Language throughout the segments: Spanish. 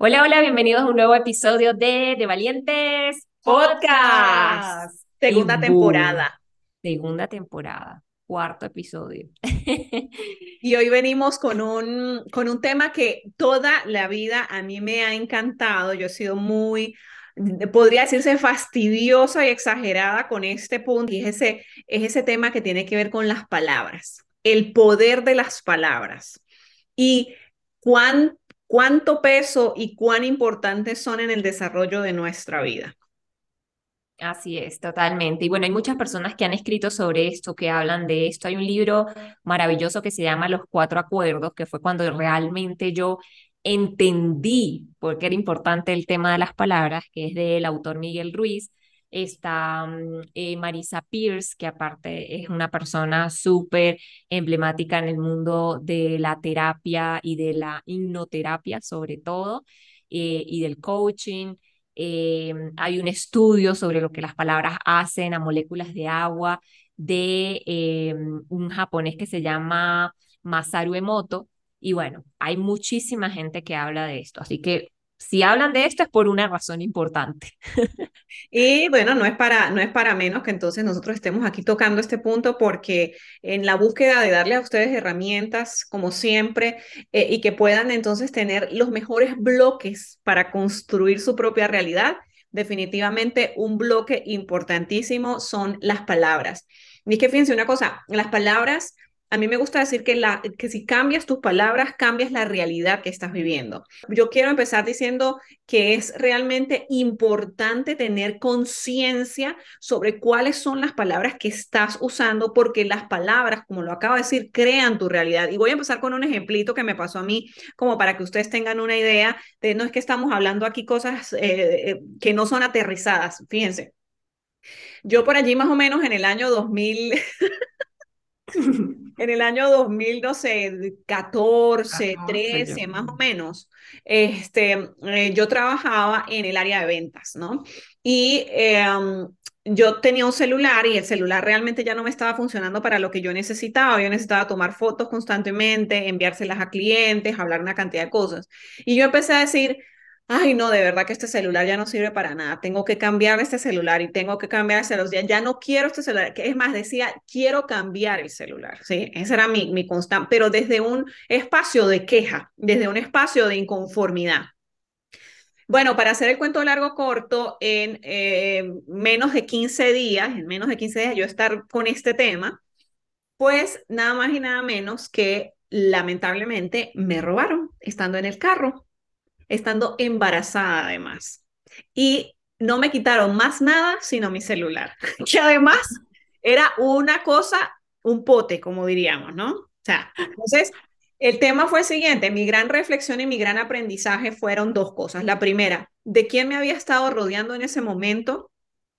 Hola, hola, bienvenidos a un nuevo episodio de De Valientes Podcast. Segunda temporada. Segunda temporada, cuarto episodio. y hoy venimos con un, con un tema que toda la vida a mí me ha encantado. Yo he sido muy podría decirse fastidiosa y exagerada con este punto, y es ese, es ese tema que tiene que ver con las palabras, el poder de las palabras y cuán cuánto peso y cuán importantes son en el desarrollo de nuestra vida. Así es, totalmente. Y bueno, hay muchas personas que han escrito sobre esto, que hablan de esto. Hay un libro maravilloso que se llama Los Cuatro Acuerdos, que fue cuando realmente yo entendí por qué era importante el tema de las palabras, que es del autor Miguel Ruiz está mm, eh, Marisa Pierce, que aparte es una persona súper emblemática en el mundo de la terapia y de la hipnoterapia sobre todo, eh, y del coaching. Eh, hay un estudio sobre lo que las palabras hacen a moléculas de agua de un japonés que se llama Masaru Emoto. Y bueno, hay muchísima gente que habla de esto, así que si hablan de esto es por una razón importante. Y bueno, no es para, no es para menos que entonces nosotros estemos aquí tocando este punto porque en la búsqueda de darle a ustedes herramientas, como siempre, eh, y que puedan entonces tener los mejores bloques para construir su propia realidad, definitivamente un bloque importantísimo son las palabras. Y es que fíjense una cosa, las palabras a mí me gusta decir que, si cambias tus palabras, cambias la realidad que estás viviendo. Yo quiero empezar diciendo que es realmente importante tener conciencia sobre cuáles son las palabras que estás usando, porque las palabras, como lo acabo de decir, crean tu realidad. Y voy a empezar con un ejemplito que me pasó a mí, como para que ustedes tengan una idea de no es que estamos hablando aquí cosas eh, eh, que no son aterrizadas. Fíjense. Yo por allí más o menos en el año 2000, en el año 2012, 14, 13, más o menos, este, eh, yo trabajaba en el área de ventas, ¿no? Y em, yo tenía un celular y el celular realmente ya no me estaba funcionando para lo que yo necesitaba. Yo necesitaba tomar fotos constantemente, enviárselas a clientes, hablar una cantidad de cosas. Y yo empecé a decir, ay, no, de verdad que este celular ya no sirve para nada, tengo que cambiar este celular y tengo que cambiar ese celular, ya no quiero este celular, es más, decía, quiero cambiar el celular, ¿sí? Ese era mi, mi constante, pero desde un espacio de queja, desde un espacio de inconformidad. Bueno, para hacer el cuento largo corto, en eh, menos de 15 días, en menos de 15 días yo estar con este tema, pues nada más y nada menos que lamentablemente me robaron estando en el carro estando embarazada además. Y no me quitaron más nada sino mi celular, que además era una cosa, un pote, como diríamos, ¿no? O sea, entonces, el tema fue el siguiente, mi gran reflexión y mi gran aprendizaje fueron dos cosas. La primera, de quién me había estado rodeando en ese momento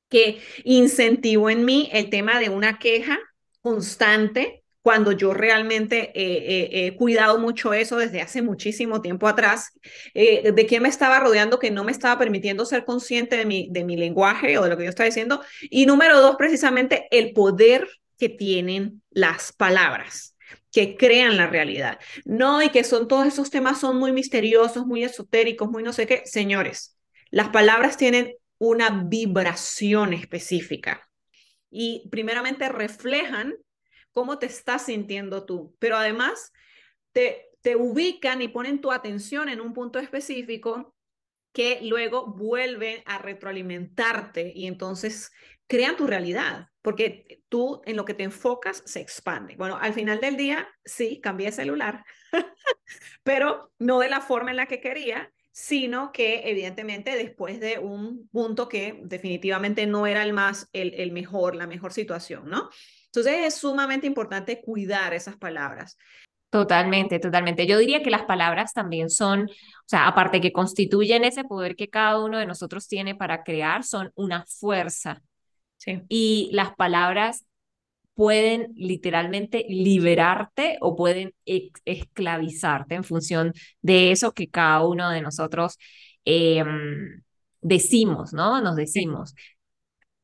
que incentivó en mí el tema de una queja constante cuando yo realmente he cuidado mucho eso desde hace muchísimo tiempo atrás, eh, de quién me estaba rodeando que no me estaba permitiendo ser consciente de mi, de mi lenguaje o de lo que yo estaba diciendo. Y número dos, precisamente el poder que tienen las palabras que crean la realidad. No, y que son todos esos temas son muy misteriosos, muy esotéricos, muy no sé qué. Señores, las palabras tienen una vibración específica y primeramente reflejan cómo te estás sintiendo tú, pero además te, te ubican y ponen tu atención en un punto específico que luego vuelven a retroalimentarte y entonces crean tu realidad, porque tú en lo que te enfocas se expande. Bueno, al final del día, sí, cambié celular, pero no de la forma en la que quería, sino que evidentemente después de un punto que definitivamente no era el más, el, el mejor, la mejor situación, ¿no? Entonces es sumamente importante cuidar esas palabras. Totalmente, totalmente. Yo diría que las palabras también son, o sea, aparte que constituyen ese poder que cada uno de nosotros tiene para crear, son una fuerza. Sí. Y las palabras pueden literalmente liberarte o pueden esclavizarte en función de eso que cada uno de nosotros em, decimos, ¿no? Nos decimos.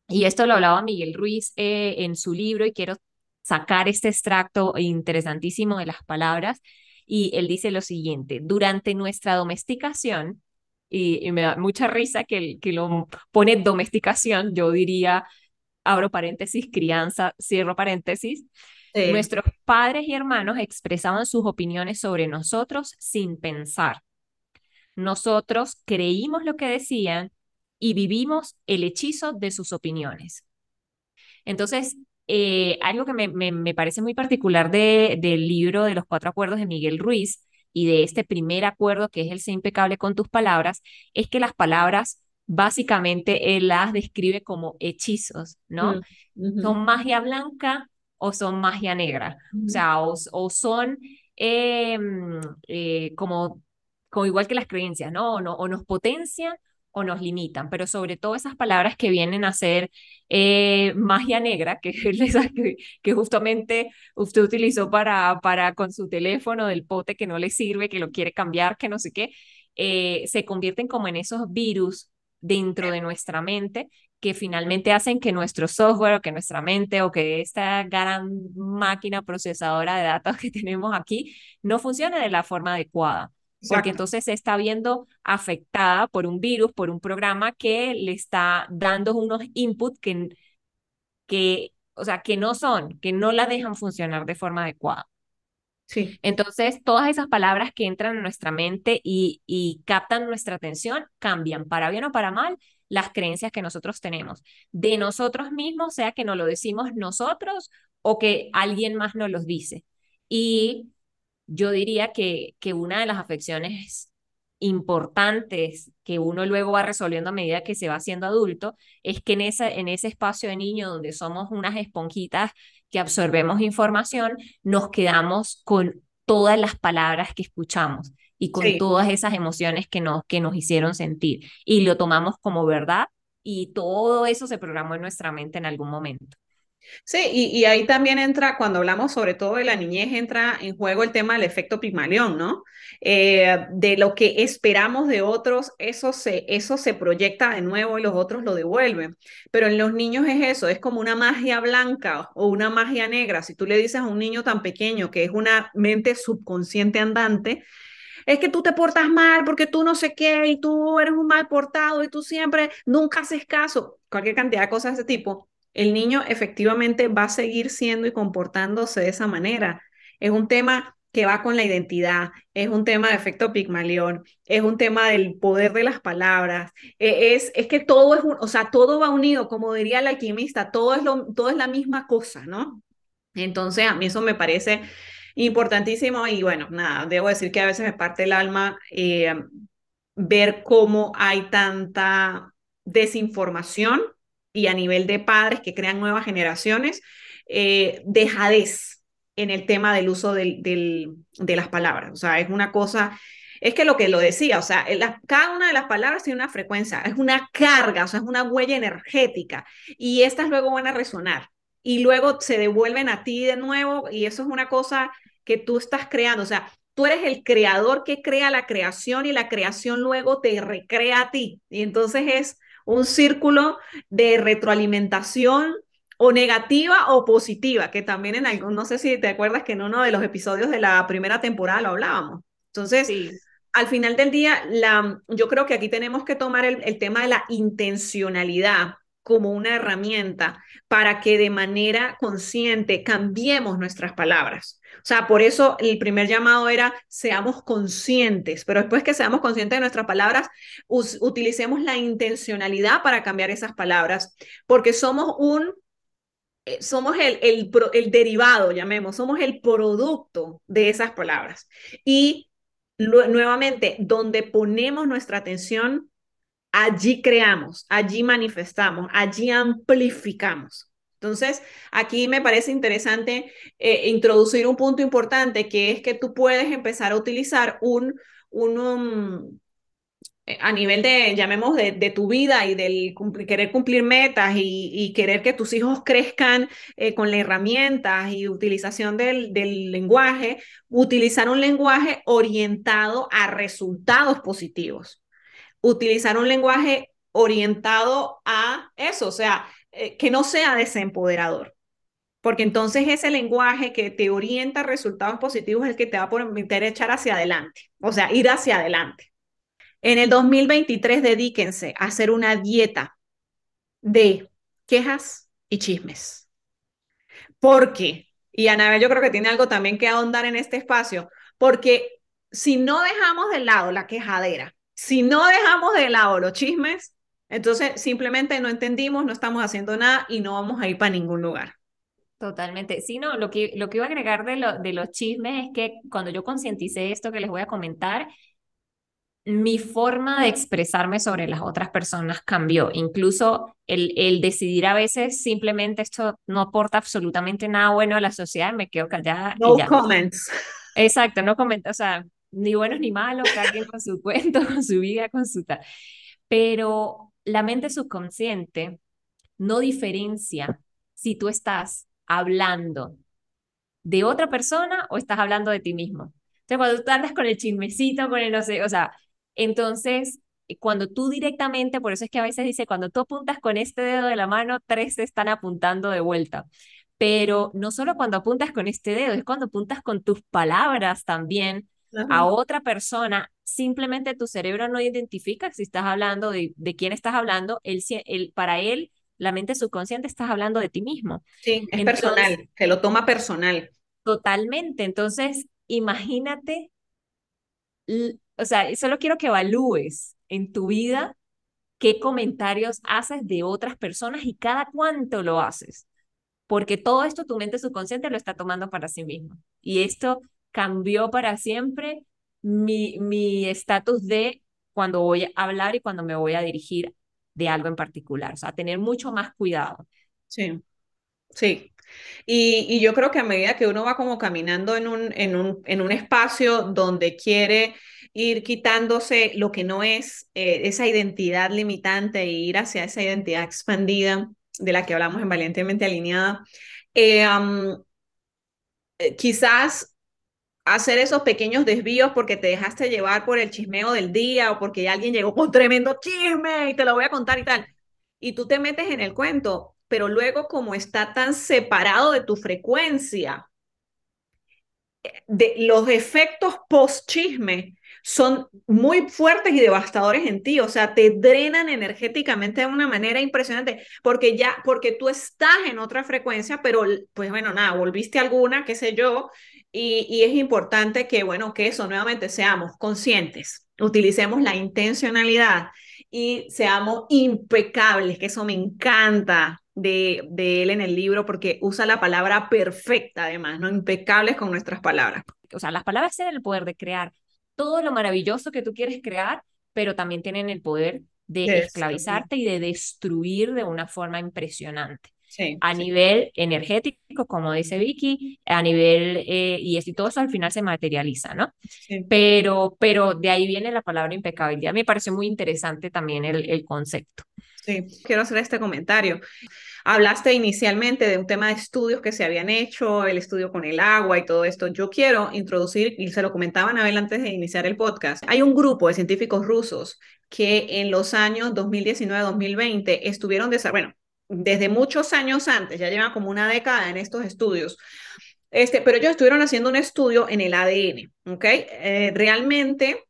Y esto lo hablaba Miguel Ruiz eh, en su libro y quiero sacar este extracto interesantísimo de las palabras. Y él dice lo siguiente, durante nuestra domesticación, y, me da mucha risa que, que lo pone domesticación, yo diría abro paréntesis, crianza, cierro paréntesis, nuestros padres y hermanos expresaban sus opiniones sobre nosotros sin pensar. Nosotros creímos lo que decían y vivimos el hechizo de sus opiniones. Entonces, eh, algo que me, me, parece muy particular de, del libro de los cuatro acuerdos de Miguel Ruiz y de este primer acuerdo que es el ser impecable con tus palabras, es que las palabras básicamente él las describe como hechizos, ¿no? Mm, son magia blanca o son magia negra, o sea, o, son em, eh, como, como igual que las creencias, ¿no? O, ¿no? o nos potencian o nos limitan, pero sobre todo esas palabras que vienen a ser eh, magia negra, que, que justamente usted utilizó para, para con su teléfono del pote que no le sirve, que lo quiere cambiar, que no sé qué, eh, se convierten como en esos virus dentro de nuestra mente que finalmente hacen que nuestro software o que nuestra mente o que esta gran máquina procesadora de datos que tenemos aquí no funcione de la forma adecuada. Porque entonces se está viendo afectada por un virus, por un programa que le está dando unos inputs que, que, o sea, que no son, que no la dejan funcionar de forma adecuada. Sí. Entonces, todas esas palabras que entran en nuestra mente y, y captan nuestra atención cambian, para bien o para mal, las creencias que nosotros tenemos de nosotros mismos, sea que nos lo decimos nosotros o que alguien más nos los dice. Y yo diría que, que una de las afecciones importantes que uno luego va resolviendo a medida que se va haciendo adulto es que en, esa, en ese espacio de niño donde somos unas esponjitas que absorbemos información, nos quedamos con todas las palabras que escuchamos y con todas esas emociones que nos, que nos hicieron sentir y lo tomamos como verdad y todo eso se programó en nuestra mente en algún momento. Sí, y, ahí también entra, cuando hablamos sobre todo de la niñez, entra en juego el tema del efecto Pigmalión, ¿no? Eh, de lo que esperamos de otros, eso se, eso se proyecta de nuevo y los otros lo devuelven. Pero en los niños es eso, es como una magia blanca o una magia negra. Si tú le dices a un niño tan pequeño que es una mente subconsciente andante, es que tú te portas mal porque tú no sé qué y tú eres un mal portado y tú siempre nunca haces caso, cualquier cantidad de cosas de ese tipo el niño efectivamente va a seguir siendo y comportándose de esa manera. Es un tema que va con la identidad, es un tema de efecto Pigmalión, es un tema del poder de las palabras, e, es, es que todo es, o sea, todo va unido, como diría el alquimista, todo es, lo, todo es la misma cosa, ¿no? Entonces, a mí eso me parece importantísimo y bueno, nada, debo decir que a veces me parte el alma eh, ver cómo hay tanta desinformación y a nivel de padres que crean nuevas generaciones, eh, dejadez en el tema del uso del, de las palabras. O sea, es una cosa, es que lo que lo decía, o sea, cada una de las palabras tiene una frecuencia, es una carga, o sea, es una huella energética y estas luego van a resonar y luego se devuelven a ti de nuevo y eso es una cosa que tú estás creando, o sea, tú eres el creador que crea la creación y la creación luego te recrea a ti y entonces es un círculo de retroalimentación o negativa o positiva, que también en algún, no sé si te acuerdas que en uno de los episodios de la primera temporada lo hablábamos. Entonces, al final del día, la, yo creo que aquí tenemos que tomar el, el tema de la intencionalidad como una herramienta para que de manera consciente cambiemos nuestras palabras. Sea, por eso el primer llamado era seamos conscientes, pero después que seamos conscientes de nuestras palabras, utilicemos la intencionalidad para cambiar esas palabras, porque somos un eh, somos el, el, el, derivado, llamemos, somos el producto de esas palabras. Y nuevamente, donde ponemos nuestra atención, allí creamos, allí manifestamos, allí amplificamos. Entonces, aquí me parece interesante eh, introducir un punto importante que es que tú puedes empezar a utilizar un, um, eh, a nivel de, llamemos, de, tu vida y del querer cumplir metas y, querer que tus hijos crezcan eh, con las herramientas y utilización del lenguaje, utilizar un lenguaje orientado a resultados positivos. Utilizar un lenguaje orientado a eso, o sea, eh, que no sea desempoderador. Porque entonces ese lenguaje que te orienta a resultados positivos es el que te va a permitir echar hacia adelante, o sea, ir hacia adelante. En el 2023 dedíquense a hacer una dieta de quejas y chismes. Porque, y Anabel yo creo que tiene algo también que ahondar en este espacio, porque si no dejamos de lado la quejadera, si no dejamos de lado los chismes, entonces simplemente no entendimos, no estamos haciendo nada y no vamos a ir para ningún lugar. Totalmente. Sí, no, lo que, lo que iba a agregar de, lo, de los chismes es que cuando yo concienticé esto que les voy a comentar, mi forma de expresarme sobre las otras personas cambió. Incluso el, el decidir a veces simplemente esto no aporta absolutamente nada bueno a la sociedad, me quedo callada. No comments. Exacto, no comenta, o sea, ni buenos ni malos, cada quien con su cuento, con su vida, con su tal. Pero la mente subconsciente no diferencia si tú estás hablando de otra persona o estás hablando de ti mismo. Entonces, cuando tú andas con el chismecito, con el no sé, o sea, entonces, eh, cuando tú directamente, por eso es que a veces dice, cuando tú apuntas con este dedo de la mano, tres te están apuntando de vuelta. Pero no solo cuando apuntas con este dedo, es cuando apuntas con tus palabras también a otra persona. Simplemente tu cerebro no identifica si estás hablando de, de quién estás hablando. Él, él, para él, la mente subconsciente, estás hablando de ti mismo. Sí, es personal, se lo toma personal. Totalmente. Entonces, imagínate o sea, solo quiero que evalúes en tu vida qué comentarios haces de otras personas y cada cuánto lo haces. Porque todo esto tu mente subconsciente lo está tomando para sí mismo. Y esto cambió para siempre mi estatus de cuando voy a hablar y cuando me voy a dirigir de algo en particular. O sea, tener mucho más cuidado. Sí, sí. Y, y yo creo que a medida que uno va como caminando en un, en un, en un espacio donde quiere ir quitándose lo que no es eh, esa identidad limitante e ir hacia esa identidad expandida de la que hablamos en Valientemente Alineada. Eh, eh, quizás hacer esos pequeños desvíos porque te dejaste llevar por el chismeo del día o porque alguien llegó con tremendo chisme y te lo voy a contar y tal. Y tú te metes en el cuento, pero luego como está tan separado de tu frecuencia, de los efectos post chisme son muy fuertes y devastadores en ti, o sea, te drenan energéticamente de una manera impresionante, porque ya, porque tú estás en otra frecuencia, pero pues bueno, nada, volviste alguna, qué sé yo, y, y es importante que, bueno, que eso nuevamente seamos conscientes, utilicemos la intencionalidad y seamos impecables, que eso me encanta de, de, él en el libro porque usa la palabra perfecta además, ¿no? Impecables con nuestras palabras. O sea, las palabras tienen el poder de crear todo lo maravilloso que tú quieres crear, pero también tienen el poder de esclavizarte y de destruir de una forma impresionante. A nivel energético, como dice Vicky, a nivel, eh, y, y todo eso al final se materializa, ¿no? Pero, pero de ahí viene la palabra impecabilidad. Me pareció muy interesante también el, el concepto. Sí, quiero hacer este comentario. Hablaste inicialmente de un tema de estudios que se habían hecho, el estudio con el agua y todo esto. Yo quiero introducir, y se lo comentaban a él antes de iniciar el podcast, hay un grupo de científicos rusos que en los años 2019-2020 estuvieron, de, bueno, desde muchos años antes, ya llevan como una década en estos estudios, este, pero ellos estuvieron haciendo un estudio en el ADN, ¿ok? Eh, realmente,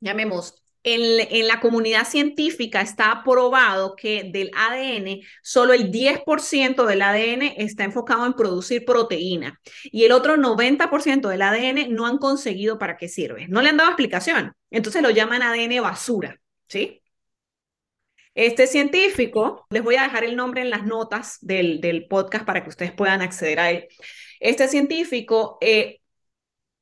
llamemos, en, la comunidad científica está probado que del ADN, solo el 10% del ADN está enfocado en producir proteína y el otro 90% del ADN no han conseguido para qué sirve. No le han dado explicación. Entonces lo llaman ADN basura, ¿sí? Este científico, les voy a dejar el nombre en las notas del, del podcast para que ustedes puedan acceder a él. Este científico eh,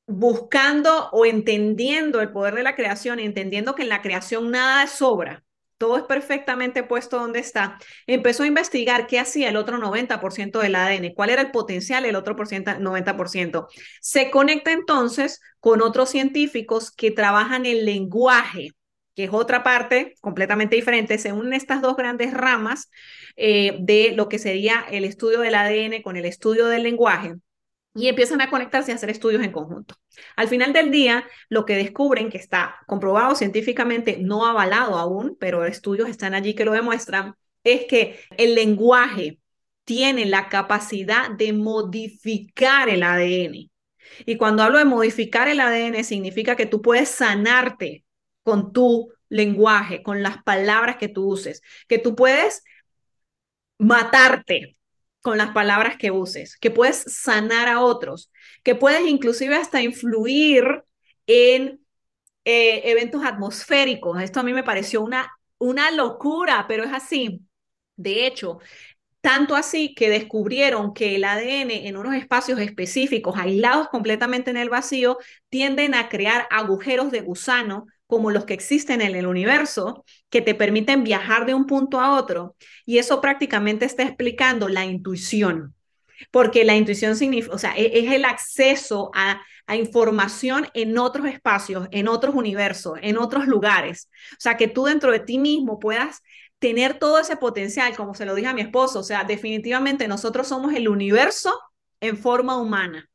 buscando o entendiendo el poder de la creación, entendiendo que en la creación nada sobra, todo es perfectamente puesto donde está, empezó a investigar qué hacía el otro 90% del ADN, cuál era el potencial del otro 90%. Se conecta entonces con otros científicos que trabajan el lenguaje, que es otra parte completamente diferente. Se unen estas dos grandes ramas eh, de lo que sería el estudio del ADN con el estudio del lenguaje y empiezan a conectarse y a hacer estudios en conjunto. Al final del día, lo que descubren, que está comprobado científicamente, no avalado aún, pero estudios están allí que lo demuestran, es que el lenguaje tiene la capacidad de modificar el ADN. Y cuando hablo de modificar el ADN, significa que tú puedes sanarte con tu lenguaje, con las palabras que tú uses, que tú puedes matarte con las palabras que uses, que puedes sanar a otros, que puedes inclusive hasta influir en eh, eventos atmosféricos. Esto a mí me pareció una, una locura, pero es así. De hecho, tanto así que descubrieron que el ADN en unos espacios específicos, aislados completamente en el vacío, tienden a crear agujeros de gusano como los que existen en el universo, que te permiten viajar de un punto a otro. Y eso prácticamente está explicando la intuición, porque la intuición significa, o sea, e-, es, el acceso a, a información en otros espacios, en otros universos, en otros lugares. O sea, que tú dentro de ti mismo puedas tener todo ese potencial, como se lo dije a mi esposo, o sea, definitivamente nosotros somos el universo en forma humana.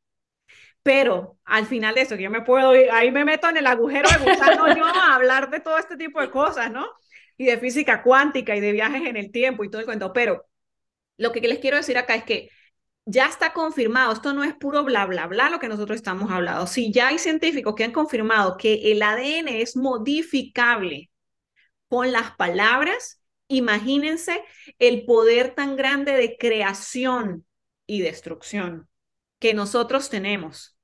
Pero al final de eso, yo me puedo ir, ahí me meto en el agujero de gusano yo a hablar de todo este tipo de cosas, ¿no? Y de física cuántica y de viajes en el tiempo y todo el cuento. Pero lo que les quiero decir acá es que ya está confirmado, esto no es puro bla, bla, bla lo que nosotros estamos hablando. Si ya hay científicos que han confirmado que el ADN es modificable con las palabras, imagínense el poder tan grande de creación y destrucción que nosotros tenemos.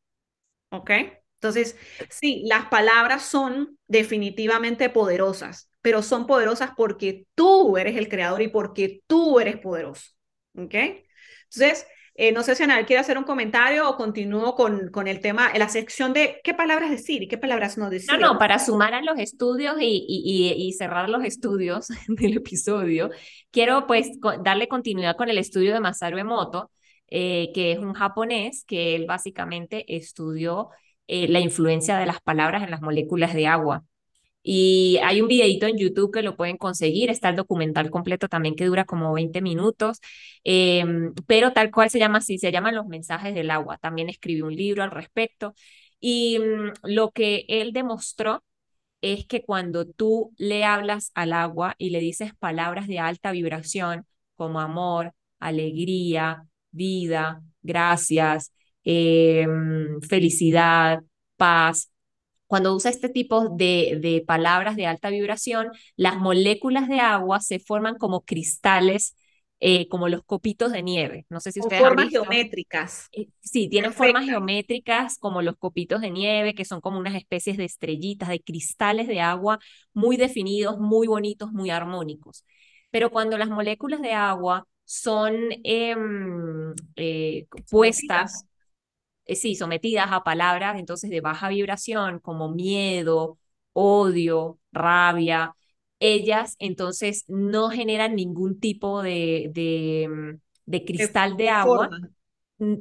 ¿Ok? Entonces, sí, las palabras son definitivamente poderosas, pero son poderosas porque tú eres el creador y porque tú eres poderoso. ¿Ok? Entonces, eh, no sé si Ana quiere hacer un comentario o continúo con, con el tema, la sección de qué palabras decir y qué palabras no decir. No, no, para sumar a los estudios y, y, y cerrar los estudios del episodio, quiero pues darle continuidad con el estudio de Masaru Emoto, eh, que es un japonés que él básicamente estudió eh, la influencia de las palabras en las moléculas de agua. Y hay un videito en YouTube que lo pueden conseguir, está el documental completo también que dura como 20 minutos, em, pero tal cual se llama así, se llaman Los mensajes del agua. También escribió un libro al respecto. Y mm, lo que él demostró es que cuando tú le hablas al agua y le dices palabras de alta vibración como amor, alegría, vida, gracias, em, felicidad, paz. Cuando usa este tipo de, de palabras de alta vibración, las moléculas de agua se forman como cristales eh, como los copitos de nieve. No sé si ustedes formas geométricas. Eh, sí, tienen formas geométricas como los copitos de nieve, que son como unas especies de estrellitas, de cristales de agua muy definidos, muy bonitos, muy armónicos. Pero cuando las moléculas de agua son em, eh, puestas, eh, sí, sometidas a palabras entonces de baja vibración como miedo, odio, rabia, ellas entonces no generan ningún tipo de, de, mm, de cristal de, agua,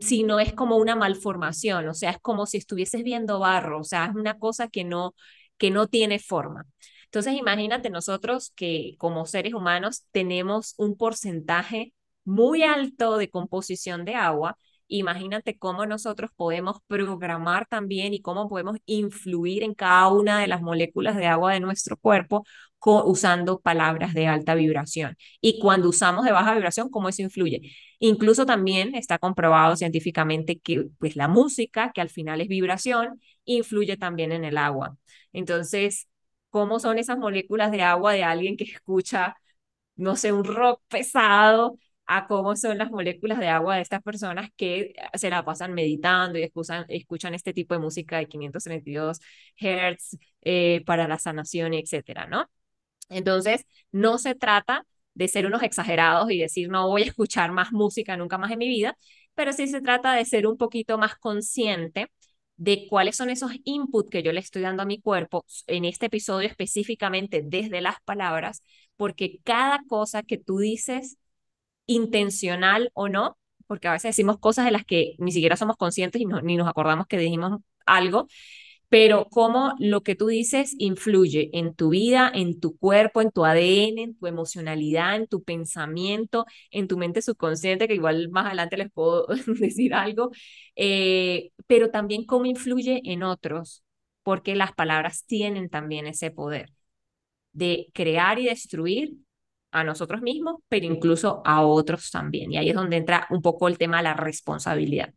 sino es como una malformación, o sea, es como si estuvieses viendo barro, o sea, es una cosa que no, que no tiene forma. Entonces, imagínate nosotros que como seres humanos tenemos un porcentaje muy alto de composición de agua. Imagínate cómo nosotros podemos programar también y cómo podemos influir en cada una de las moléculas de agua de nuestro cuerpo usando palabras de alta vibración. Y cuando usamos de baja vibración, ¿cómo eso influye? Incluso también está comprobado científicamente que pues, la música, que al final es vibración, influye también en el agua. Entonces, cómo son esas moléculas de agua de alguien que escucha, no sé, un rock pesado a cómo son las moléculas de agua de estas personas que se la pasan meditando y escuchan, este tipo de música de 532 Hz eh, para la sanación, etcétera, ¿no? Entonces, no se trata de ser unos exagerados y decir no voy a escuchar más música nunca más en mi vida, pero sí se trata de ser un poquito más consciente de cuáles son esos inputs que yo le estoy dando a mi cuerpo, en este episodio específicamente desde las palabras, porque cada cosa que tú dices, intencional o no, porque a veces decimos cosas de las que ni siquiera somos conscientes y ni nos acordamos que dijimos algo, pero cómo lo que tú dices influye en tu vida, en tu cuerpo, en tu ADN, en tu emocionalidad, en tu pensamiento, en tu mente subconsciente, que igual más adelante les puedo decir algo, eh, pero también cómo influye en otros, porque las palabras tienen también ese poder de crear y destruir a nosotros mismos, pero incluso a otros también. Y ahí es donde entra un poco el tema de la responsabilidad.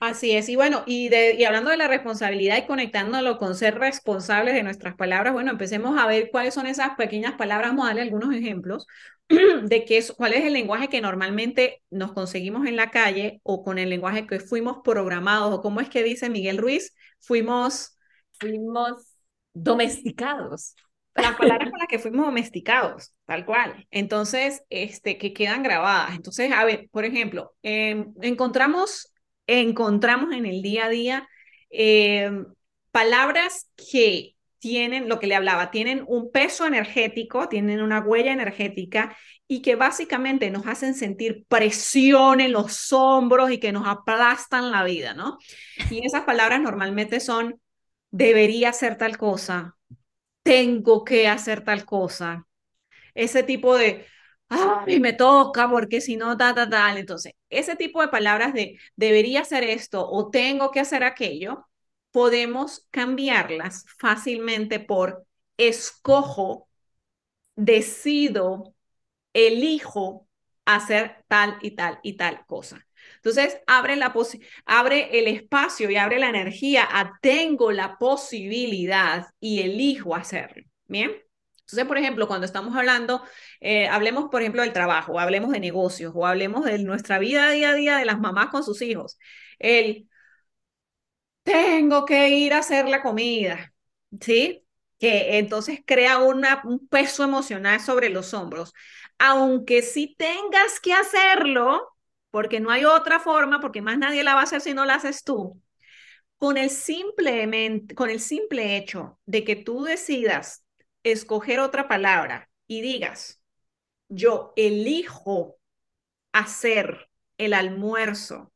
Así es, y bueno, y, de, y hablando de la responsabilidad y conectándolo con ser responsables de nuestras palabras, bueno, empecemos a ver cuáles son esas pequeñas palabras, vamos a darle algunos ejemplos de qué es, cuál es el lenguaje que normalmente nos conseguimos en la calle o con el lenguaje que fuimos programados, o cómo es que dice Miguel Ruiz, fuimos... Fuimos domesticados. Las palabras con las que fuimos domesticados, tal cual. Entonces, este, que quedan grabadas. Entonces, a ver, por ejemplo, em, encontramos encontramos en el día a día eh, palabras que tienen, lo que le hablaba, tienen un peso energético, tienen una huella energética y que básicamente nos hacen sentir presión en los hombros y que nos aplastan la vida, ¿no? Y esas palabras normalmente son, debería hacer tal cosa, tengo que hacer tal cosa. Ese tipo de, ay, me toca porque si no, tal, tal, tal. Entonces, ese tipo de palabras de debería hacer esto o tengo que hacer aquello, podemos cambiarlas fácilmente por escojo, decido, elijo hacer tal y tal y tal cosa. Entonces, abre, la abre el espacio y abre la energía a tengo la posibilidad y elijo hacerlo. Bien. Entonces, por ejemplo, cuando estamos hablando, eh, hablemos, por ejemplo, del trabajo, hablemos de negocios, o hablemos de nuestra vida día a día de las mamás con sus hijos. El, tengo que ir a hacer la comida, ¿sí? Que entonces crea un peso emocional sobre los hombros. Aunque sí tengas que hacerlo, porque no hay otra forma, porque más nadie la va a hacer si no la haces tú. Con el, con el simple hecho de que tú decidas escoger otra palabra y digas, yo elijo hacer el almuerzo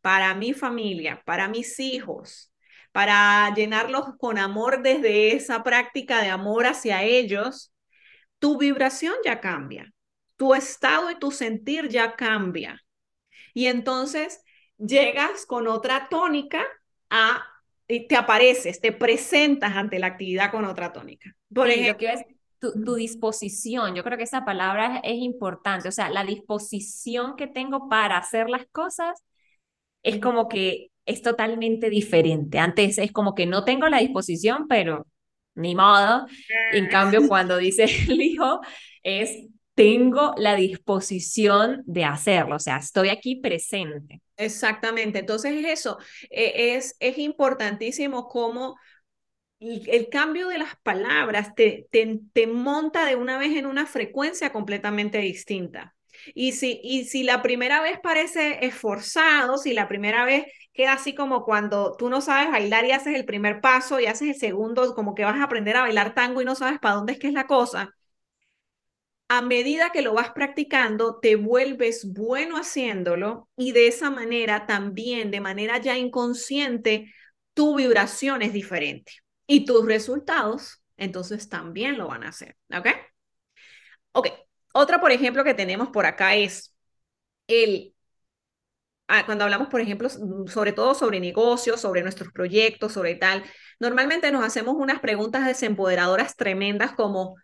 para mi familia, para mis hijos, para llenarlos con amor desde esa práctica de amor hacia ellos, tu vibración ya cambia, tu estado y tu sentir ya cambia. Y entonces llegas con otra tónica a te apareces, te presentas ante la actividad con otra tónica. Por ejemplo, tu, tu, disposición, yo creo que esa palabra es, importante, o sea, la disposición que tengo para hacer las cosas es como que es totalmente diferente. Antes es como que no tengo la disposición, pero ni modo. En ah. cambio, cuando dice el hijo, es tengo la disposición de hacerlo, o sea, estoy aquí presente. Exactamente, entonces eso e, es, es importantísimo cómo el, cambio de las palabras te, te, te, monta de una vez en una frecuencia completamente distinta. Y si, y si la primera vez parece esforzado, si la primera vez queda así como cuando tú no sabes bailar y haces el primer paso y haces el segundo, como que vas a aprender a bailar tango y no sabes para dónde es que es la cosa, a medida que lo vas practicando, te vuelves bueno haciéndolo y de esa manera también, de manera ya inconsciente, tu vibración es diferente y tus resultados entonces también lo van a hacer. ¿Ok? Ok. Otra, por ejemplo, que tenemos por acá es el, ah, cuando hablamos, por ejemplo, sobre todo sobre negocios, sobre nuestros proyectos, sobre tal, normalmente nos hacemos unas preguntas desempoderadoras tremendas como,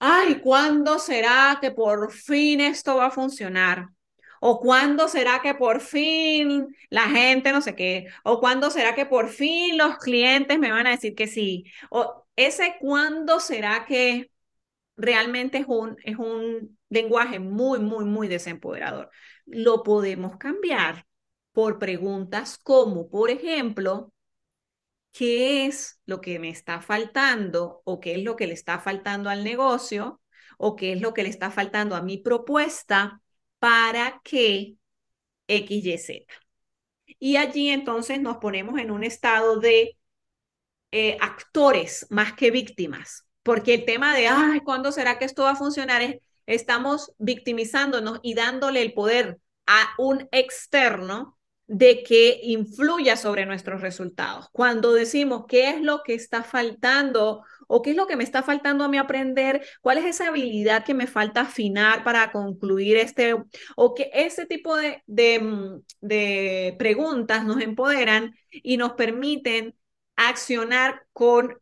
ay, ¿cuándo será que por fin esto va a funcionar? ¿O cuándo será que por fin la gente no sé qué? ¿O cuándo será que por fin los clientes me van a decir que sí? ¿O ese cuándo será que realmente es un, es un lenguaje muy, muy, muy desempoderador? Lo podemos cambiar por preguntas como, por ejemplo, qué es lo que me está faltando o qué es lo que le está faltando al negocio o qué es lo que le está faltando a mi propuesta para que X, Y, Z. y allí entonces nos ponemos en un estado de eh, actores más que víctimas, porque el tema de, ay, ¿cuándo será que esto va a funcionar? Es, estamos victimizándonos y dándole el poder a un externo de que influya sobre nuestros resultados. Cuando decimos qué es lo que está faltando o qué es lo que me está faltando a mí aprender, cuál es esa habilidad que me falta afinar para concluir este, o que ese tipo de, de, mm, preguntas nos empoderan y nos permiten accionar con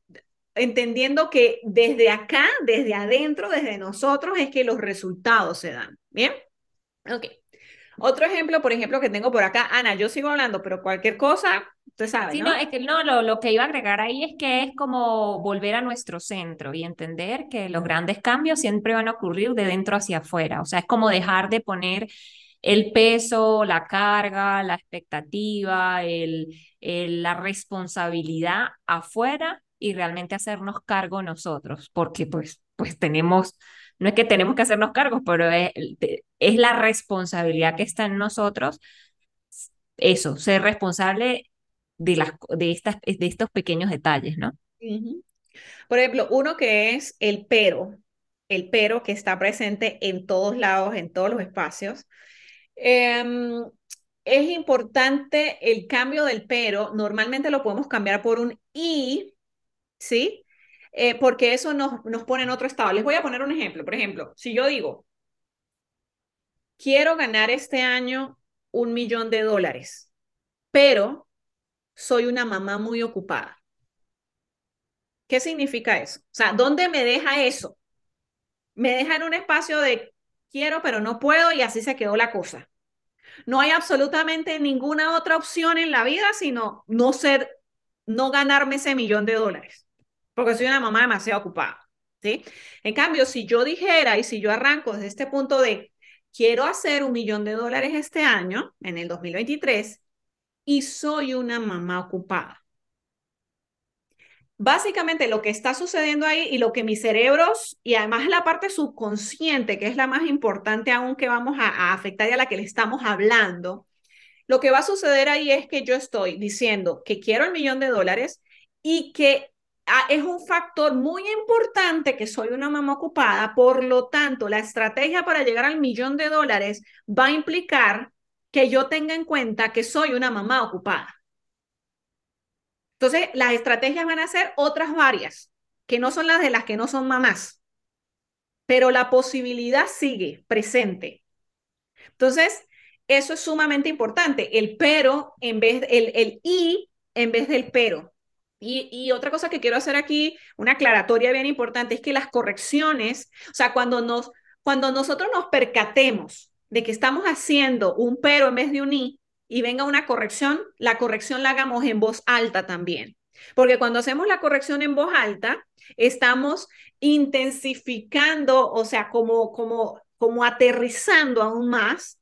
entendiendo que desde acá, desde adentro, desde nosotros es que los resultados se dan. ¿Bien? Ok. Otro ejemplo, por ejemplo, que tengo por acá, Ana, yo sigo hablando, pero cualquier cosa, usted sabe. Sí, no, es que no, lo, lo que iba a agregar ahí es que es como volver a nuestro centro y entender que los grandes cambios siempre van a ocurrir de dentro hacia afuera. O sea, es como dejar de poner el peso, la carga, la expectativa, el, la responsabilidad afuera y realmente hacernos cargo nosotros, porque pues, pues tenemos, no es que tenemos que hacernos cargos, pero es, es la responsabilidad que está en nosotros, eso, ser responsable de, las, de, estas, de estos pequeños detalles, ¿no? Por ejemplo, uno que es el pero, el pero que está presente en todos lados, en todos los espacios, Em, es importante el cambio del pero, normalmente lo podemos cambiar por un y, ¿sí? Eh, porque eso nos, nos pone en otro estado. Les voy a poner un ejemplo. Por ejemplo, si yo digo, quiero ganar este año un millón de dólares, pero soy una mamá muy ocupada. ¿Qué significa eso? O sea, ¿dónde me deja eso? Me deja en un espacio de quiero, pero no puedo y así se quedó la cosa. No hay absolutamente ninguna otra opción en la vida sino no ser, no ganarme ese millón de dólares, porque soy una mamá demasiado ocupada, ¿sí? En cambio, si yo dijera y si yo arranco desde este punto de quiero hacer un millón de dólares este año, en el 2023, y soy una mamá ocupada, básicamente lo que está sucediendo ahí y lo que mis cerebros y además la parte subconsciente, que es la más importante aún que vamos a, afectar y a la que le estamos hablando, lo que va a suceder ahí es que yo estoy diciendo que quiero el millón de dólares y que es un factor muy importante que soy una mamá ocupada, por lo tanto, la estrategia para llegar al millón de dólares va a implicar que yo tenga en cuenta que soy una mamá ocupada. Entonces, las estrategias van a ser otras varias, que no son las de las que no son mamás, pero la posibilidad sigue presente. Entonces, eso es sumamente importante, el pero en vez, el, el y en vez del pero. Y, otra cosa que quiero hacer aquí, una aclaratoria bien importante, es que las correcciones, o sea, cuando, nos, cuando nosotros nos percatemos de que estamos haciendo un pero en vez de un y, y venga una corrección, la corrección la hagamos en voz alta también. Porque cuando hacemos la corrección en voz alta, estamos intensificando, o sea, como, como, como aterrizando aún más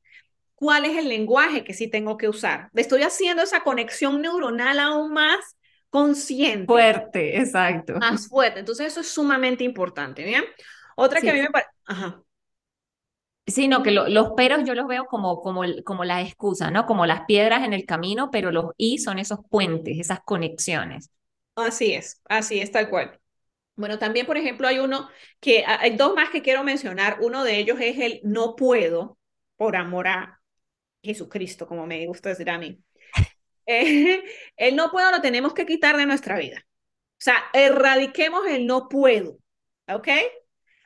cuál es el lenguaje que sí tengo que usar. Estoy haciendo esa conexión neuronal aún más consciente. Fuerte, exacto. Más fuerte. Entonces eso es sumamente importante, ¿bien? Otra que a mí me parece... Ajá. Sino que los peros yo los veo como, como, como la excusa, ¿no? Como las piedras en el camino, pero los y son esos puentes, esas conexiones. Así es, así es tal cual. Bueno, también, por ejemplo, hay uno que, hay dos más que quiero mencionar. Uno de ellos es el no puedo por amor a Jesucristo, como me gusta decir a mí. Eh, el no puedo lo tenemos que quitar de nuestra vida. O sea, erradiquemos el no puedo, ¿ok?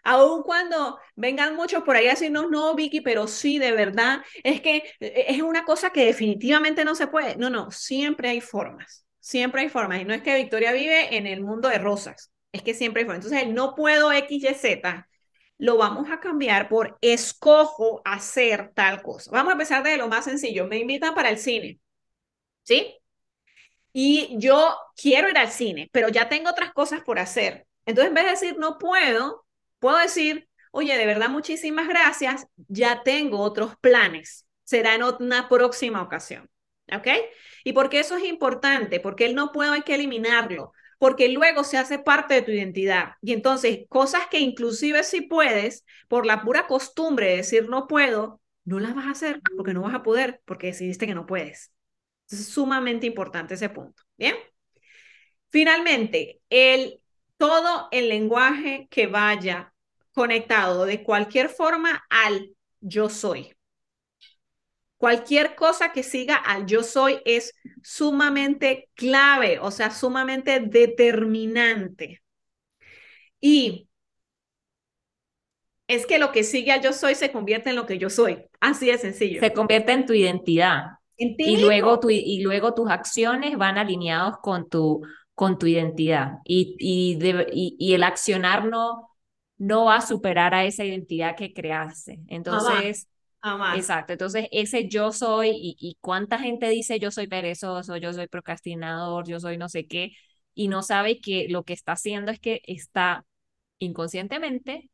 Aun cuando vengan muchos por ahí a decirnos, no, Vicky, pero sí, de verdad, es que eh, es una cosa que definitivamente no se puede. No, no, siempre hay formas, siempre hay formas. Y no es que Victoria vive en el mundo de rosas, es que siempre hay formas. Entonces, el no puedo X, Y, lo vamos a cambiar por escojo hacer tal cosa. Vamos a empezar de lo más sencillo. Me invitan para el cine, ¿sí? Y yo quiero ir al cine, pero ya tengo otras cosas por hacer. Entonces, en vez de decir no puedo, Puedo decir, oye, de verdad, muchísimas gracias, ya tengo otros planes, será en una próxima ocasión. ¿Ok? ¿Y por qué eso es importante? Porque él no puede, hay que eliminarlo, porque luego se hace parte de tu identidad. Y entonces, cosas que inclusive si puedes, por la pura costumbre de decir no puedo, no las vas a hacer porque no vas a poder, porque decidiste que no puedes. Es sumamente importante ese punto. Bien. Finalmente, el, todo el lenguaje que vaya conectado de cualquier forma al yo soy. Cualquier cosa que siga al yo soy es sumamente clave, o sea, sumamente determinante. Y es que lo que sigue al yo soy se convierte en lo que yo soy. Así de sencillo. Se convierte en tu identidad. Y, luego tu, y luego tus acciones van alineados con tu, con tu identidad. Y, y, y, el accionar no, no va a superar a esa identidad que creaste. Entonces, exacto. Entonces, ese yo soy y, y cuánta gente dice yo soy perezoso, yo soy procrastinador, yo soy no sé qué, y no sabe que lo que está haciendo es que está inconscientemente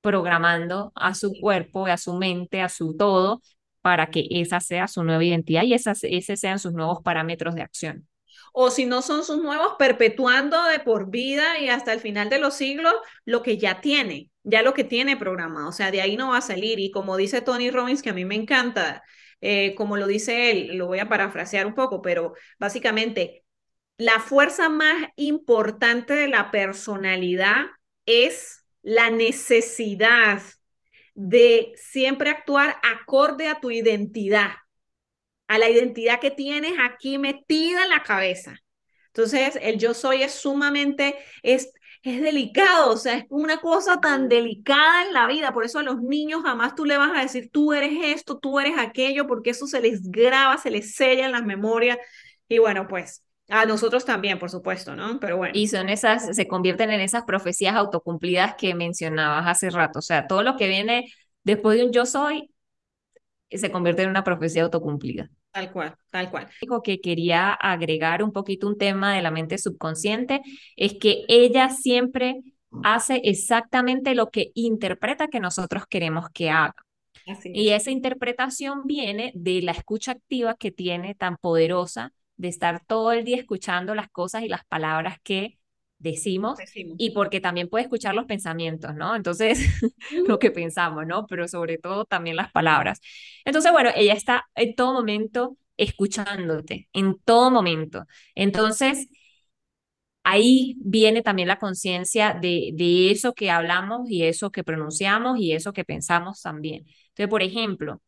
programando a su cuerpo, a su mente, a su todo, para que esa sea su nueva identidad y esas, ese sean sus nuevos parámetros de acción. O si no son sus nuevos, perpetuando de por vida y hasta el final de los siglos lo que ya tiene, ya lo que tiene programado. O sea, de ahí no va a salir. Y como dice Tony Robbins, que a mí me encanta, eh, como lo dice él, lo voy a parafrasear un poco, pero básicamente, la fuerza más importante de la personalidad es la necesidad de siempre actuar acorde a tu identidad, a la identidad que tienes aquí metida en la cabeza. Entonces, el yo soy es sumamente, es, es delicado, o sea, es una cosa tan delicada en la vida. Por eso a los niños jamás tú le vas a decir, tú eres esto, tú eres aquello, porque eso se les graba, se les sella en las memorias. Y bueno, pues a nosotros también, por supuesto, ¿no? Pero bueno. Y son esas, se convierten en esas profecías autocumplidas que mencionabas hace rato. O sea, todo lo que viene después de un yo soy se convierte en una profecía autocumplida. Tal cual, tal cual. Dijo que quería agregar un poquito un tema de la mente subconsciente, es que ella siempre hace exactamente lo que interpreta que nosotros queremos que haga. y esa interpretación viene de la escucha activa que tiene tan poderosa de estar todo el día escuchando las cosas y las palabras que decimos, y porque también puede escuchar los pensamientos, ¿no? Entonces, lo que pensamos, ¿no? Pero sobre todo también las palabras. Entonces, bueno, ella está en todo momento escuchándote, en todo momento. Entonces, ahí viene también la conciencia de, de eso que hablamos y eso que pronunciamos y eso que pensamos también. Entonces, por ejemplo,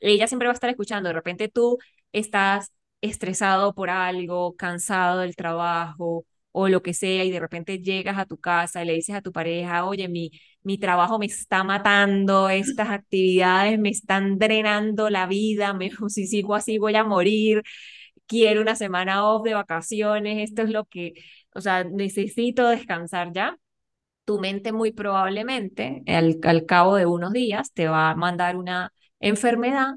ella siempre va a estar escuchando, de repente tú estás estresado por algo, cansado del trabajo o lo que sea, y de repente llegas a tu casa y le dices a tu pareja, oye, mi, mi trabajo me está matando, estas actividades me están drenando la vida, me, si sigo así voy a morir, quiero una semana off de vacaciones, esto es lo que, o sea, necesito descansar ya. Tu mente muy probablemente al, al cabo de unos días te va a mandar una enfermedad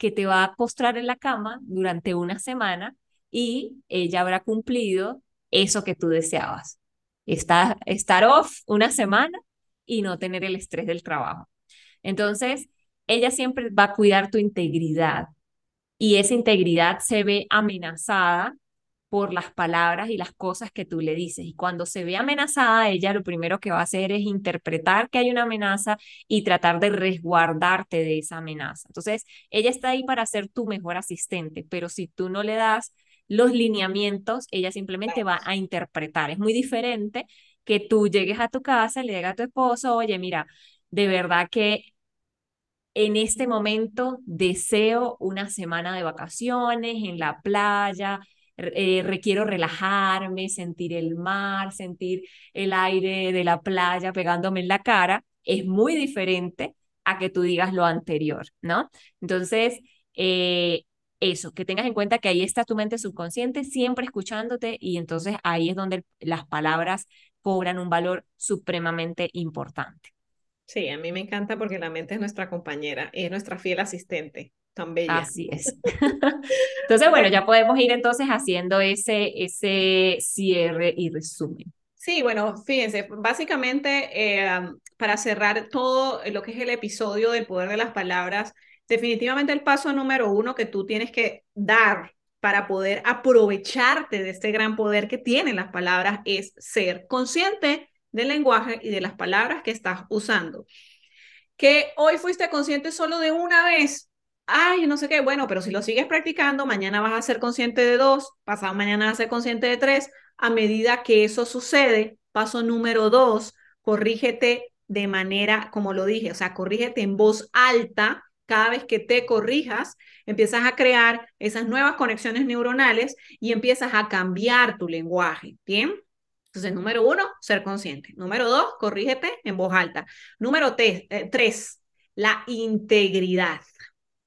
que te va a postrar en la cama durante una semana y ella habrá cumplido eso que tú deseabas. Estar, estar off una semana y no tener el estrés del trabajo. Entonces, ella siempre va a cuidar tu integridad y esa integridad se ve amenazada por las palabras y las cosas que tú le dices. Y cuando se ve amenazada, ella lo primero que va a hacer es interpretar que hay una amenaza y tratar de resguardarte de esa amenaza. Entonces, ella está ahí para ser tu mejor asistente, pero si tú no le das los lineamientos, ella simplemente va a interpretar. Es muy diferente que tú llegues a tu casa le digas a tu esposo, oye, mira, de verdad que en este momento deseo una semana de vacaciones en la playa, eh, requiero relajarme, sentir el mar, sentir el aire de la playa pegándome en la cara, es muy diferente a que tú digas lo anterior, ¿no? Entonces, eh, eso, que tengas en cuenta que ahí está tu mente subconsciente siempre escuchándote y entonces ahí es donde las palabras cobran un valor supremamente importante. Sí, a mí me encanta porque la mente es nuestra compañera es nuestra fiel asistente. Tan bella. Así es. entonces, bueno, ya podemos ir entonces haciendo ese, ese cierre y resumen. Sí, bueno, fíjense, básicamente eh, para cerrar todo lo que es el episodio del poder de las palabras, definitivamente el paso número uno que tú tienes que dar para poder aprovecharte de este gran poder que tienen las palabras es ser consciente del lenguaje y de las palabras que estás usando. Que hoy fuiste consciente solo de una vez, ay, no sé qué, bueno, pero si lo sigues practicando, mañana vas a ser consciente de dos, pasado mañana vas a ser consciente de tres. A medida que eso sucede, paso número dos, corrígete de manera, como lo dije, o sea, corrígete en voz alta. Cada vez que te corrijas, empiezas a crear esas nuevas conexiones neuronales y empiezas a cambiar tu lenguaje, ¿bien? Entonces, número uno, ser consciente. Número dos, corrígete en voz alta. Número eh, tres, la integridad.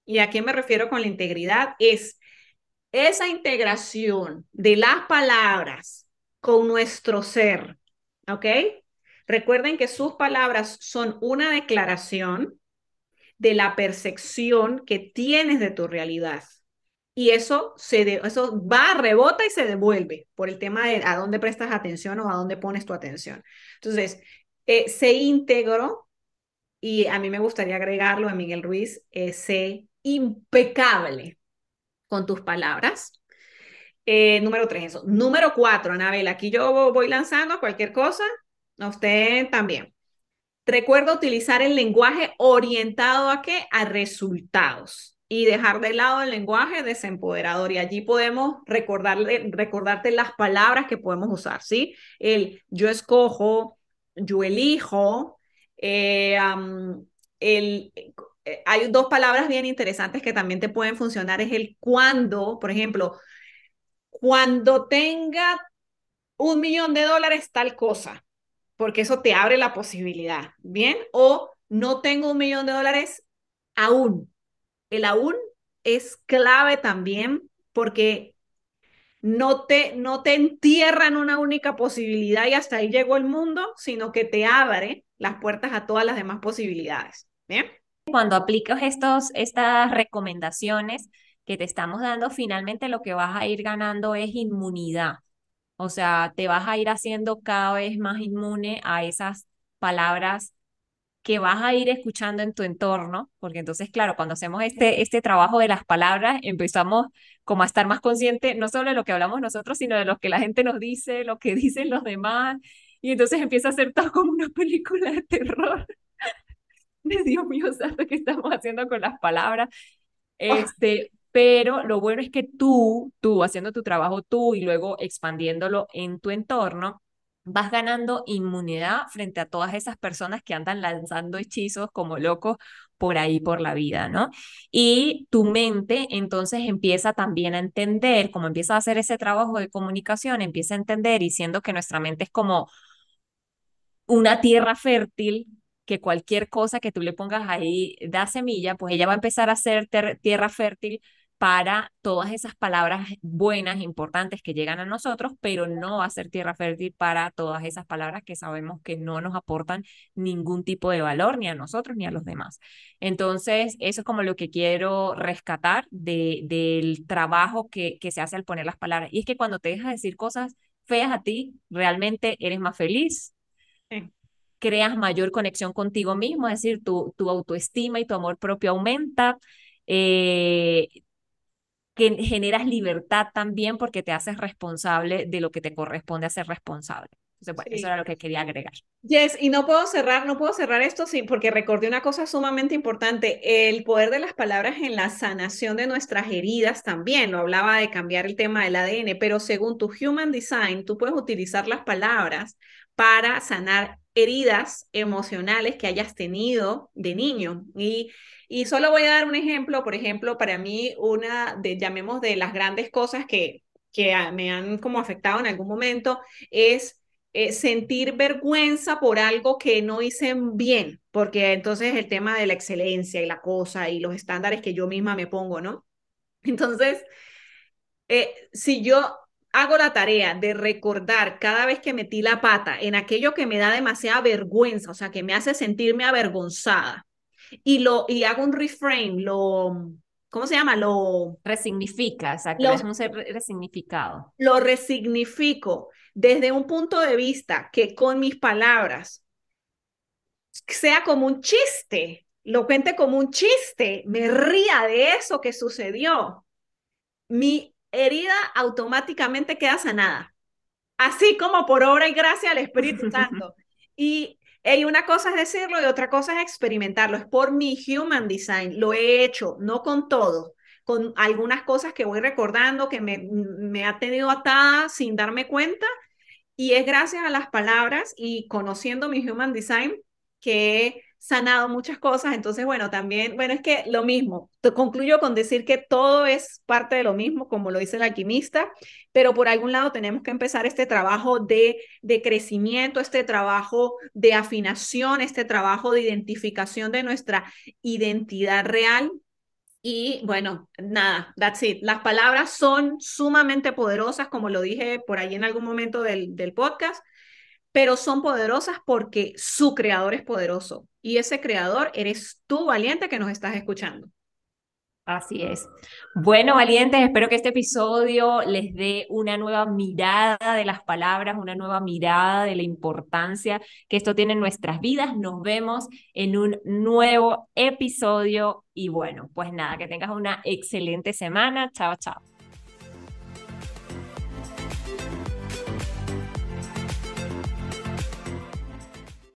¿Y a qué me refiero con la integridad? Es esa integración de las palabras con nuestro ser, ¿ok? Recuerden que sus palabras son una declaración de la percepción que tienes de tu realidad. Y eso, se eso va, rebota y se devuelve por el tema de a dónde prestas atención o a dónde pones tu atención. Entonces, eh, se íntegro, y a mí me gustaría agregarlo a Miguel Ruiz, eh, sé impecable con tus palabras. Eh, número tres, eso. Número cuatro, Anabel, aquí yo voy lanzando cualquier cosa, a usted también. Recuerda utilizar el lenguaje orientado a qué? A resultados y dejar de lado el lenguaje desempoderador. Y allí podemos recordarle, recordarte las palabras que podemos usar, ¿sí? El yo escojo, yo elijo, eh, el, eh, hay dos palabras bien interesantes que también te pueden funcionar, es el cuando, por ejemplo, cuando tenga un millón de dólares tal cosa, porque eso te abre la posibilidad, ¿bien? O no tengo un millón de dólares aún. El aún es clave también porque no te, no te entierra en una única posibilidad y hasta ahí llegó el mundo, sino que te abre las puertas a todas las demás posibilidades. ¿Bien? Cuando aplicas estos, estas recomendaciones que te estamos dando, finalmente lo que vas a ir ganando es inmunidad. O sea, te vas a ir haciendo cada vez más inmune a esas palabras que vas a ir escuchando en tu entorno, porque entonces, claro, cuando hacemos este, este trabajo de las palabras, empezamos como a estar más conscientes, no solo de lo que hablamos nosotros, sino de lo que la gente nos dice, lo que dicen los demás, y entonces empieza a ser todo como una película de terror. Dios mío santo, ¿qué estamos haciendo con las palabras? Ah. Este, pero lo bueno es que tú, tú haciendo tu trabajo tú y luego expandiéndolo en tu entorno, vas ganando inmunidad frente a todas esas personas que andan lanzando hechizos como locos por ahí por la vida, ¿no? Y tu mente entonces empieza también a entender, como empieza a hacer ese trabajo de comunicación, empieza a entender y siendo que nuestra mente es como una tierra fértil, que cualquier cosa que tú le pongas ahí da semilla, pues ella va a empezar a ser tierra fértil para todas esas palabras buenas, importantes que llegan a nosotros, pero no va a ser tierra fértil para todas esas palabras que sabemos que no nos aportan ningún tipo de valor ni a nosotros ni a los demás. Entonces, eso es como lo que quiero rescatar de, del trabajo que, que se hace al poner las palabras. Y es que cuando te dejas decir cosas feas a ti, realmente eres más feliz, creas mayor conexión contigo mismo, es decir, tu, tu autoestima y tu amor propio aumenta, eh, que generas libertad también porque te haces responsable de lo que te corresponde hacer responsable. Entonces, bueno, eso era lo que quería agregar. Yes, y no puedo cerrar, no puedo cerrar esto sin, porque recordé una cosa sumamente importante, el poder de las palabras en la sanación de nuestras heridas también, lo hablaba de cambiar el tema del ADN, pero según tu Human Design, tú puedes utilizar las palabras para sanar heridas emocionales que hayas tenido de niño. Y, y solo voy a dar un ejemplo, por ejemplo, para mí una de, llamemos de las grandes cosas que, que me han como afectado en algún momento es eh, sentir vergüenza por algo que no hice bien, porque entonces el tema de la excelencia y la cosa y los estándares que yo misma me pongo, ¿no? Entonces, eh, si yo hago la tarea de recordar cada vez que metí la pata en aquello que me da demasiada vergüenza, o sea, que me hace sentirme avergonzada, y lo y hago un reframe, lo ¿cómo se llama? Lo resignifica, exacto, es un ser resignificado. Lo resignifico desde un punto de vista que con mis palabras sea como un chiste, lo cuente como un chiste, me ría de eso que sucedió. Mi herida automáticamente queda sanada, así como por obra y gracia del Espíritu Santo. Y Y una cosa es decirlo y otra cosa es experimentarlo. Es por mi human design. Lo he hecho, no con todo, con algunas cosas que voy recordando que me, me ha tenido atada sin darme cuenta. Y es gracias a las palabras y conociendo mi human design que sanado muchas cosas. Entonces, bueno, también, bueno, es que lo mismo. Te concluyo con decir que todo es parte de lo mismo, como lo dice el alquimista, pero por algún lado tenemos que empezar este trabajo de, de crecimiento, este trabajo de afinación, este trabajo de identificación de nuestra identidad real. Y bueno, nada, that's it. Las palabras son sumamente poderosas, como lo dije por ahí en algún momento del, del podcast pero son poderosas porque su creador es poderoso y ese creador eres tú, valiente, que nos estás escuchando. Así es. Bueno, valientes, espero que este episodio les dé una nueva mirada de las palabras, una nueva mirada de la importancia que esto tiene en nuestras vidas. Nos vemos en un nuevo episodio y bueno, pues nada, que tengas una excelente semana. Chao, chao.